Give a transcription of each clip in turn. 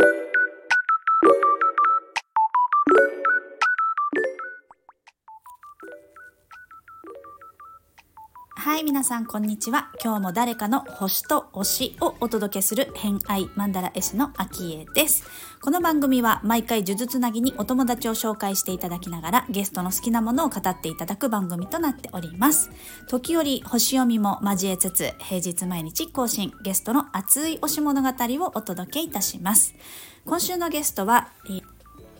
thank you はい、皆さんこんにちは。今日も誰かの星と推しをお届けする偏愛マンダラ絵師のアキエです。この番組は毎回呪術つなぎにお友達を紹介していただきながらゲストの好きなものを語っていただく番組となっております。時折星読みも交えつつ平日毎日更新ゲストの熱い推し物語をお届けいたします。今週のゲストは、え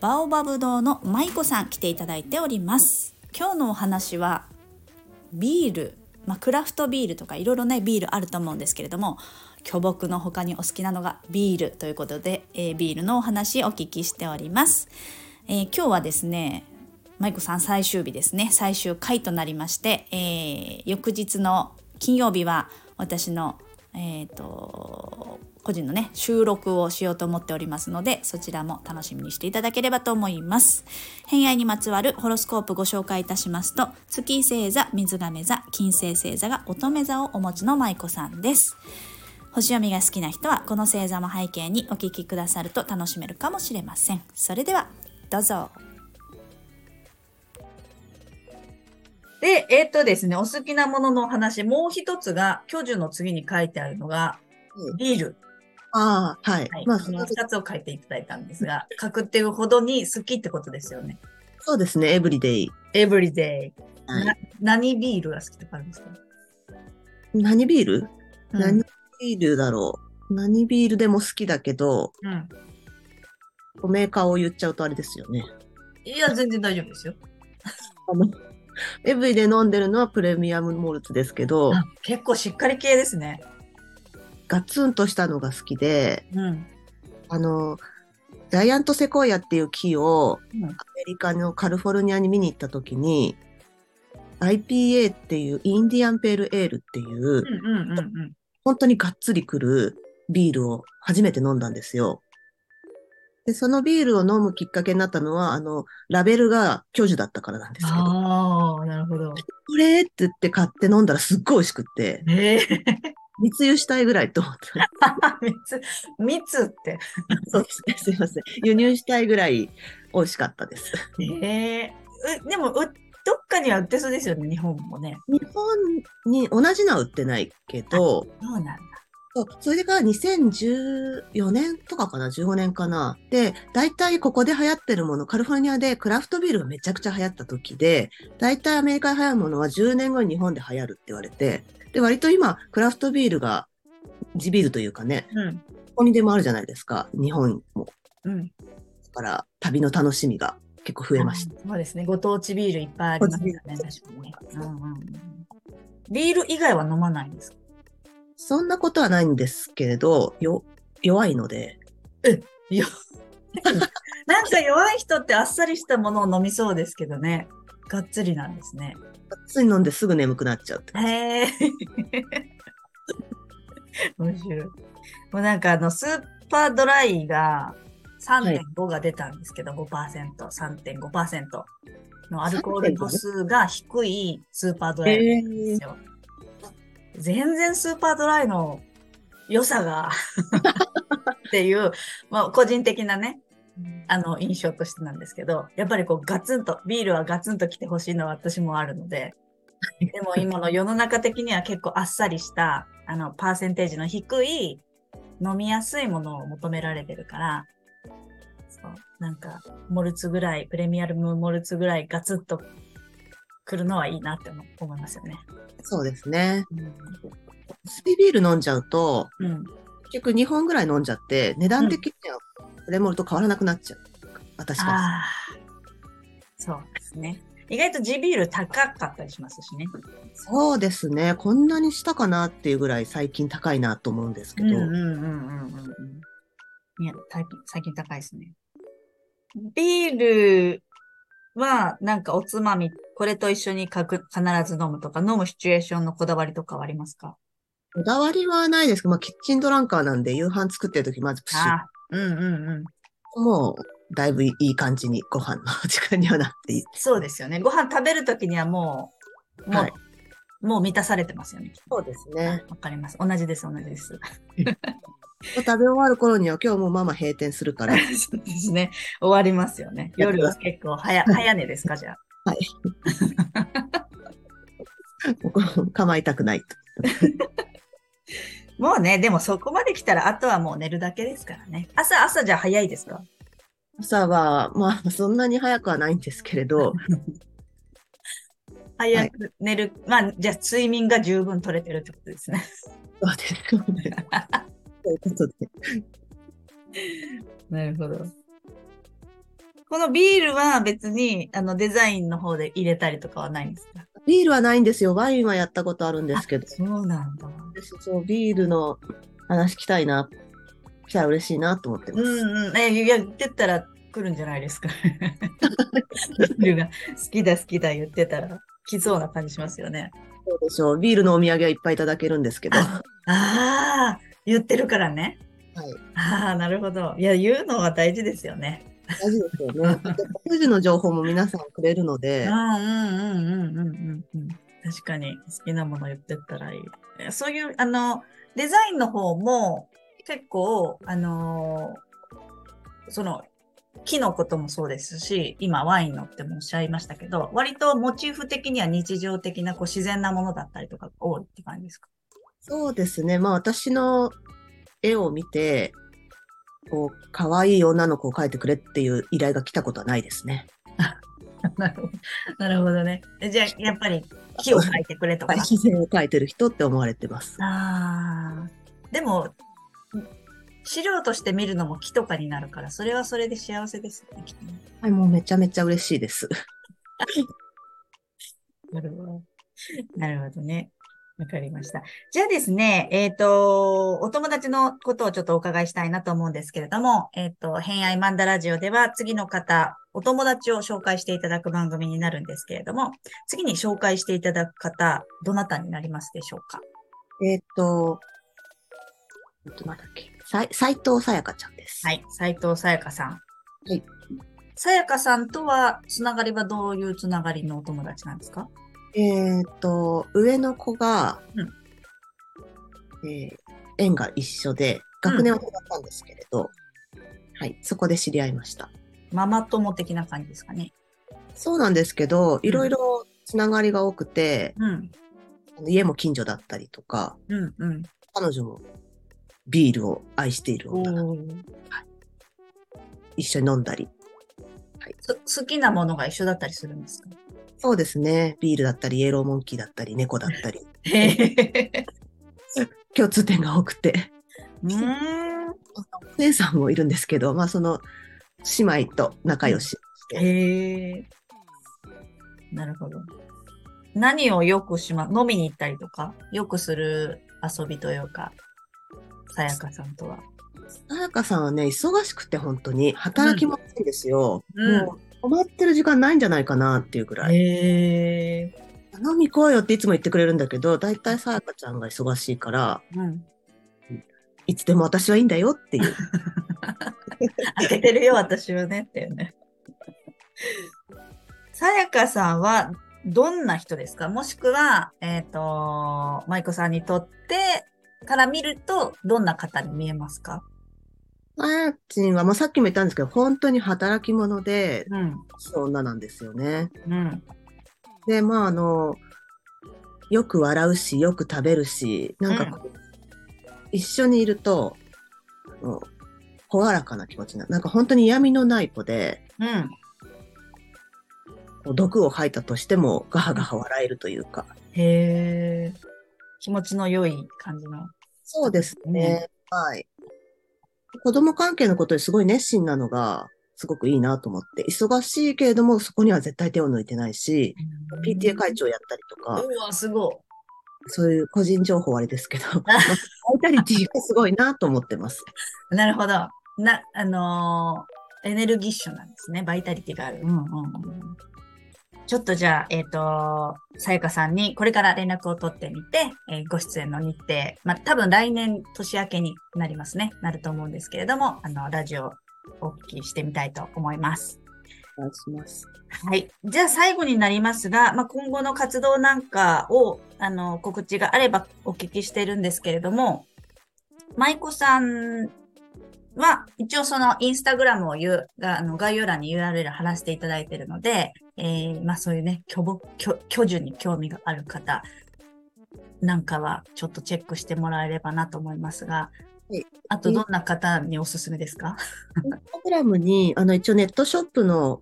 バオバブ堂の舞子さん来ていただいております。今日のお話はビール、まあ、クラフトビールとかいろいろねビールあると思うんですけれども巨木の他にお好きなのがビールということで、えービールのお話お聞きしております、えー今日はですね舞子さん最終日ですね。最終回となりまして、えー翌日の金曜日は私のえっ、と個人のね収録をしようと思っておりますのでそちらも楽しみにしていただければと思います。偏愛にまつわるホロスコープご紹介いたしますと月星座水亀座金星星座が乙女座をお持ちの舞子さんです。星読みが好きな人はこの星座も背景にお聞きくださると楽しめるかもしれません。それではどうぞ。で、えっとですね、お好きなもののお話、もう一つが、巨樹の次に書いてあるのが、ビール。ああ、はい。はい。まあ、この二つを書いていただいたんですが、書くっていうほどに好きってことですよね。そうですね、エブリデイ。everyday。はいな何ビールが好きとかあるんですか、何ビール、うん何ビールだろう何ビールでも好きだけど、うん。メーカーを言っちゃうとあれですよね。いや、全然大丈夫ですよ。あの、エブリデイ飲んでるのはプレミアムモルツですけど、あ結構しっかり系ですね。ガツンとしたのが好きで、うん。あの、ジャイアントセコイアっていう木をうんアメリカのカリフォルニアに見に行った時に、IPA っていうインディアンペールエールっていう。本当にがっつりくるビールを初めて飲んだんですよ。で、そのビールを飲むきっかけになったのは、あの、ラベルが巨樹だったからなんですけど、ああ、なるほど。これ？って言って買って飲んだらすっごい美味しくって、ええ密輸したいぐらいと思って。蜜、蜜って。そうですね、すいません。輸入したいぐらい美味しかったです。ええうでもう、どっかには売ってそうですよね、日本もね。日本に同じのは売ってないけど、そうなんだ。そうそれが2014年とかかな、15年かな。で、大体ここで流行ってるもの、カリフォルニアでクラフトビールがめちゃくちゃ流行った時で、大体アメリカで流行るものは10年後に日本で流行るって言われて、で、割と今、クラフトビールが、地ビールというかね、うん。ここにでもあるじゃないですか、日本も。うん。だから、旅の楽しみが結構増えました。そうですね。ご当地ビールいっぱいありますよね、確かにね。うんうんうん。ビール以外は飲まないんですか？そんなことはないんですけれど、よ、弱いので、いや。なんか弱い人ってあっさりしたものを飲みそうですけどね。がっつりなんですね。つい飲んですぐ眠くなっちゃうって。へえ。面白い。もうなんかあの、スーパードライが3.5が出たんですけど、5%、3.5%のアルコール度数が低いスーパードライなんですよ。全然スーパードライの良さがっていう、まあ個人的なね、あの印象としてなんですけど、やっぱりこうガツンと、ビールはガツンと来てほしいのは私もあるので、でも今の世の中的には結構あっさりした、あの、パーセンテージの低い、飲みやすいものを求められてるから、そう、なんか、モルツぐらい、プレミアムモルツぐらいガツッと来るのはいいなって思思いますよね。そうですね。うん。ビール飲んじゃうと、うん。結局2本ぐらい飲んじゃって、値段的にはプレモルと変わらなくなっちゃう。私は。ああ。そうですね。意外と地ビール高かったりしますしね。そうですね。こんなにしたかなっていうぐらい最近高いなと思うんですけど。うんうんうんうんうんうん。いや、最近、最近高いですね。ビールは、なんかおつまみ、これと一緒にかく必ず飲むとか、飲むシチュエーションのこだわりとかはありますか？こだわりはないですけど、まあ、キッチンドランカーなんで、夕飯作ってる時まずプシュうんうんうん。もう、だいぶいい感じにご飯の時間にはなっていい。そうですよね。ご飯食べるときにはもう、もう、はいもう満たされてますよね。そうですね。わかります。同じです、同じです。食べ終わる頃には今日もうママ閉店するから。そうですね。終わりますよね。夜は結構早、早寝ですか、じゃあ。構いたくないと。もうね、でもそこまで来たら、あとはもう寝るだけですからね。朝、朝じゃ早いですか？朝は、まあ、そんなに早くはないんですけれど、早く寝る。まあ、じゃあ睡眠が十分取れてるってことですね。そうですよね。ということで。なるほど。このビールは別に、あの、デザインの方で入れたりとかはないんですか？ビールはないんですよ。ワインはやったことあるんですけど。そうなんだ。そう、ビールの話聞きたいな。来たら嬉しいなと思ってます。うんうん。え、言ってったら来るんじゃないですか？ビールが好きだ好きだ言ってたら来そうな感じしますよね。そうでしょう。ビールのお土産はいっぱいいただけるんですけど。はああ、言ってるからね。い。ああ、なるほど。いや、言うのは大事ですよね。大事ですよね。数字の情報も皆さんくれるので、うんうんうんうんうんうんうん。確かに好きなもの言ってったらいい。そういう、あの、デザインの方も結構、あのその、木のこともそうですし、今ワインのってもおっしゃいましたけど、割とモチーフ的には日常的なこう自然なものだったりとかが多いって感じですか？そうですね。まあ私の絵を見て、こう、可愛い女の子を描いてくれっていう依頼が来たことはないですね。なるほど。なるほどね。えじゃあ、やっぱり木を描いてくれとか。自然を描いてる人って思われてます。ああ。でも、資料として見るのも木とかになるから、それはそれで幸せですね。はい、もうめちゃめちゃ嬉しいです。なるほど。なるほどね。わかりました。じゃあですね、えっ、と、お友達のことをちょっとお伺いしたいなと思うんですけれども、えっ、と、偏愛マンダラジオでは次の方、お友達を紹介していただく番組になるんですけれども、次に紹介していただく方、どなたになりますでしょうか？えっと、えっと、なんだっけ。さい斉藤さやかちゃんです。はい、斉藤さやかさん。はい。さやかさんとは、つながりはどういうつながりのお友達なんですか？えっと、上の子が、うんえー縁が一緒で、学年は違ったんですけれど、はい、そこで知り合いました。ママ友的な感じですかね。そうなんですけど、いろいろつながりが多くて、うん、家も近所だったりとか、うん、うん。彼女もビールを愛しているお女なのでー一緒に飲んだり。す好きなものが一緒だったりするんですか？そうですね。ビールだったり、イエローモンキーだったり、猫だったり。共通点が多くて、うーん。お姉さんもいるんですけど、まあその姉妹と仲良し。なるほど。何をよくしま、飲みに行ったりとか、よくする遊びというか、さやかさんとは。さやかさんはね、忙しくて本当に、働きもないんですよ。うんもう、止まってる時間ないんじゃないかなっていうぐらい。へえ。飲み行こうよっていつも言ってくれるんだけど、だいたいさやかちゃんが忙しいから、うん。いつでも私はいいんだよっていう。開けてるよ、私はね、っていうね。さやかさんは、どんな人ですか？もしくは、えっ、と、舞子さんにとってから見ると、どんな方に見えますか？さやちんは、まあ、さっきも言ったんですけど、本当に働き者で、うん。女なんですよね。うん。で、まあ、あの、よく笑うし、よく食べるし、なんかこう、一緒にいると、あの朗らかな気持ちになる。なんか本当に嫌味のない子で、うん。毒を吐いたとしても、ガハガハ笑えるというか。へえ。気持ちの良い感じの。そうですねね。はい。子供関係のことにすごい熱心なのが、すごくいいなと思って。忙しいけれども、そこには絶対手を抜いてないし、PTA 会長やったりとか、うわ、すごい。そういう個人情報はあれですけど、バイタリティがすごいなと思ってます。なるほど。な、あのーエネルギッシュなんですね。バイタリティがある。うんうんうん。ちょっとじゃあ、えっ、と、さやかさんにこれから連絡を取ってみて、えーご出演の日程、まあ、多分来年年明けになりますね。なると思うんですけれども、あの、ラジオお聞きしてみたいと思います。お願いします。はい。じゃあ最後になりますが、まあ、今後の活動なんかを、あの、告知があればお聞きしてるんですけれども、舞妓さんは、一応そのインスタグラムを言う、があの概要欄に URL 貼らせていただいているので、えー、まあそういうね、巨木、巨、巨樹に興味がある方なんかはちょっとチェックしてもらえればなと思いますが、はいあとどんな方におすすめですか？インスタグラムに、あの、一応ネットショップの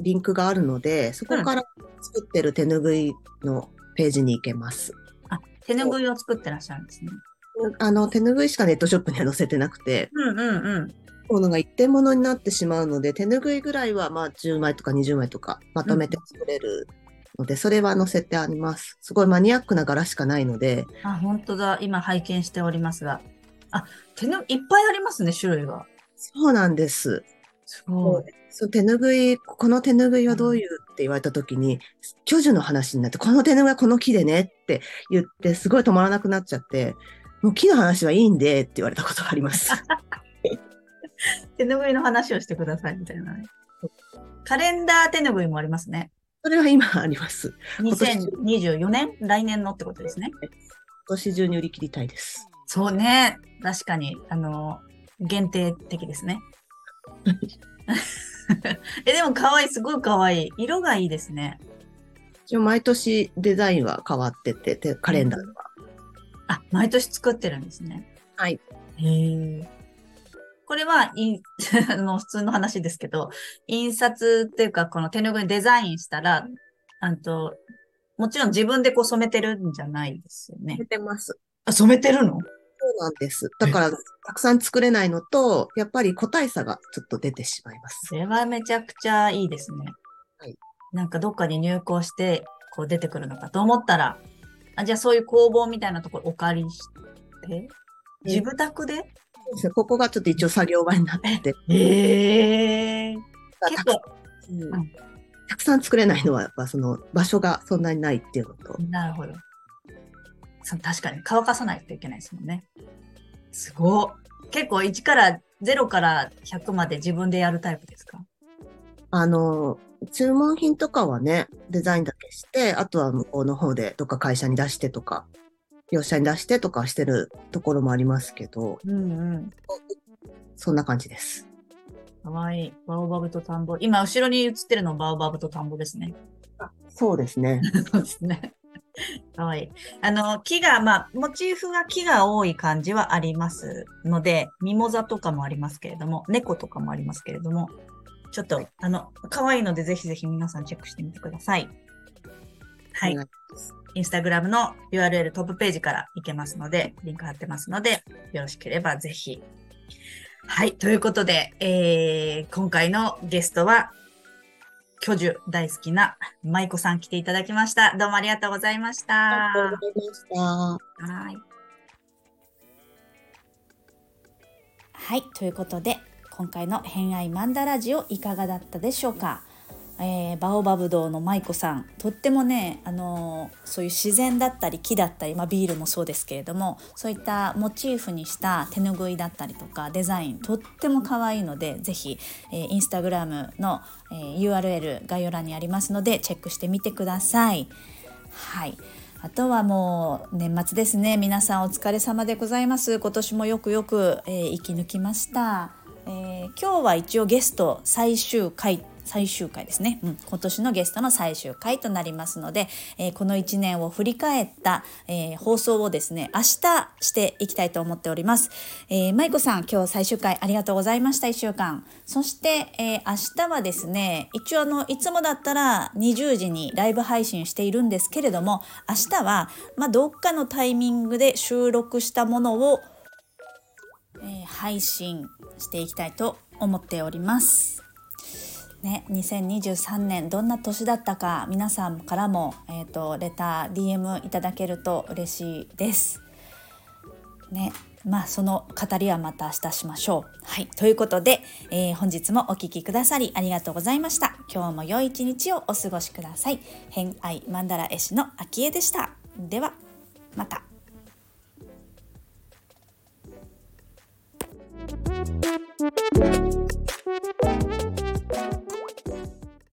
リンクがあるので、そこから作ってる手ぬぐいのページに行けます。あ、手ぬぐいを作ってらっしゃるんですね。あの、手ぬぐいしかネットショップには載せてなくて、うんうんうん。ものが一点物になってしまうので、手ぬぐいぐらいはまあ10枚とか20枚とかまとめて作れるので、それは載せてあります。すごいマニアックな柄しかないので、あ、本当だ。今拝見しておりますが。あ、手ぬ、いっぱいありますね、種類が。そうなんです。すごい。そう手ぬぐい、この手ぬぐいはどういうって言われた時に、巨樹の話になって、この手ぬぐいはこの木でねって言って、すごい止まらなくなっちゃって、もう木の話はいいんでって言われたことがあります。手ぬぐいの話をしてください、みたいなね。カレンダー手ぬぐいもありますね。それは今あります。今年2024年？来年のってことですね。今年中に売り切りたいです。そうね。確かに、あの、限定的ですね。え、でも可愛い、すごい可愛い。色がいいですね。一応毎年デザインは変わってて、てカレンダーは。あ、毎年作ってるんですね。はい。へえ。これは、あの、普通の話ですけど、印刷っていうか、この手ぬぐいデザインしたら、あと、もちろん自分でこう染めてるんじゃないですよね出。てます。あ、染めてるの？そうなんです。だから、たくさん作れないのと、やっぱり個体差がちょっと出てしまいます。それはめちゃくちゃいいですね。はい。なんかどっかに入稿して、こう出てくるのかと思ったら、あ、じゃあそういう工房みたいなところお借りして、自分宅でここがちょっと一応作業場になって。て、ええ。結構、うんうん。たくさん作れないのは、やっぱその場所がそんなにないっていうのと、なるほど。そう確かに乾かさないといけないですもんね。すごい。結構1から0から100まで自分でやるタイプですか？あの、注文品とかはね、デザインだけして、あとは向こうの方でどっか会社に出してとか、業者に出してとかしてるところもありますけど、うんうん。そんな感じです。かわいい。バオバブと田んぼ。今、後ろに映ってるのバオバブと田んぼですね。そうですね。そうですね。かわいい。あの、木が、まあ、モチーフが木が多い感じはありますので、ミモザとかもありますけれども、猫とかもありますけれども、ちょっと、あの、可愛いので、ぜひぜひ皆さんチェックしてみてください。はい。インスタグラムの URL トップページから行けますので、リンク貼ってますので、よろしければぜひ。はい。ということで、えー、今回のゲストは、巨樹大好きな舞子さん来ていただきました。どうもありがとうございました。ありがとうございました。はい。はい、ということで今回の「偏愛マンダラジオ」いかがだったでしょうか、えーバオバブ堂の舞子さん。とってもね、あのーそういう自然だったり木だったり、まあ、ビールもそうですけれどもそういったモチーフにした手ぬぐいだったりとかデザインとっても可愛いのでぜひ、えーインスタグラムの、えー URL 概要欄にありますのでチェックしてみてください。はい。あとはもう年末ですね。皆さんお疲れ様でございます。今年もよくよく、えー生き抜きました、えー今日は一応ゲスト最終回最終回ですね、うん、今年のゲストの最終回となりますので、えーこの1年を振り返った、えー放送をですね明日していきたいと思っております、えー、舞子さん今日最終回ありがとうございました1週間。そして、えー明日はですね一応あのいつもだったら20時にライブ配信しているんですけれども明日は、まあ、どっかのタイミングで収録したものを、えー配信していきたいと思っております。ね、2023年どんな年だったか皆さんからも、えー、とレター DM いただけると嬉しいです。ね、まあその語りはまた明日しましょう。はい、ということで、えー本日もお聞きくださりありがとうございました。今日も良い一日をお過ごしください。偏愛マンダ絵師の秋江でした。ではまた。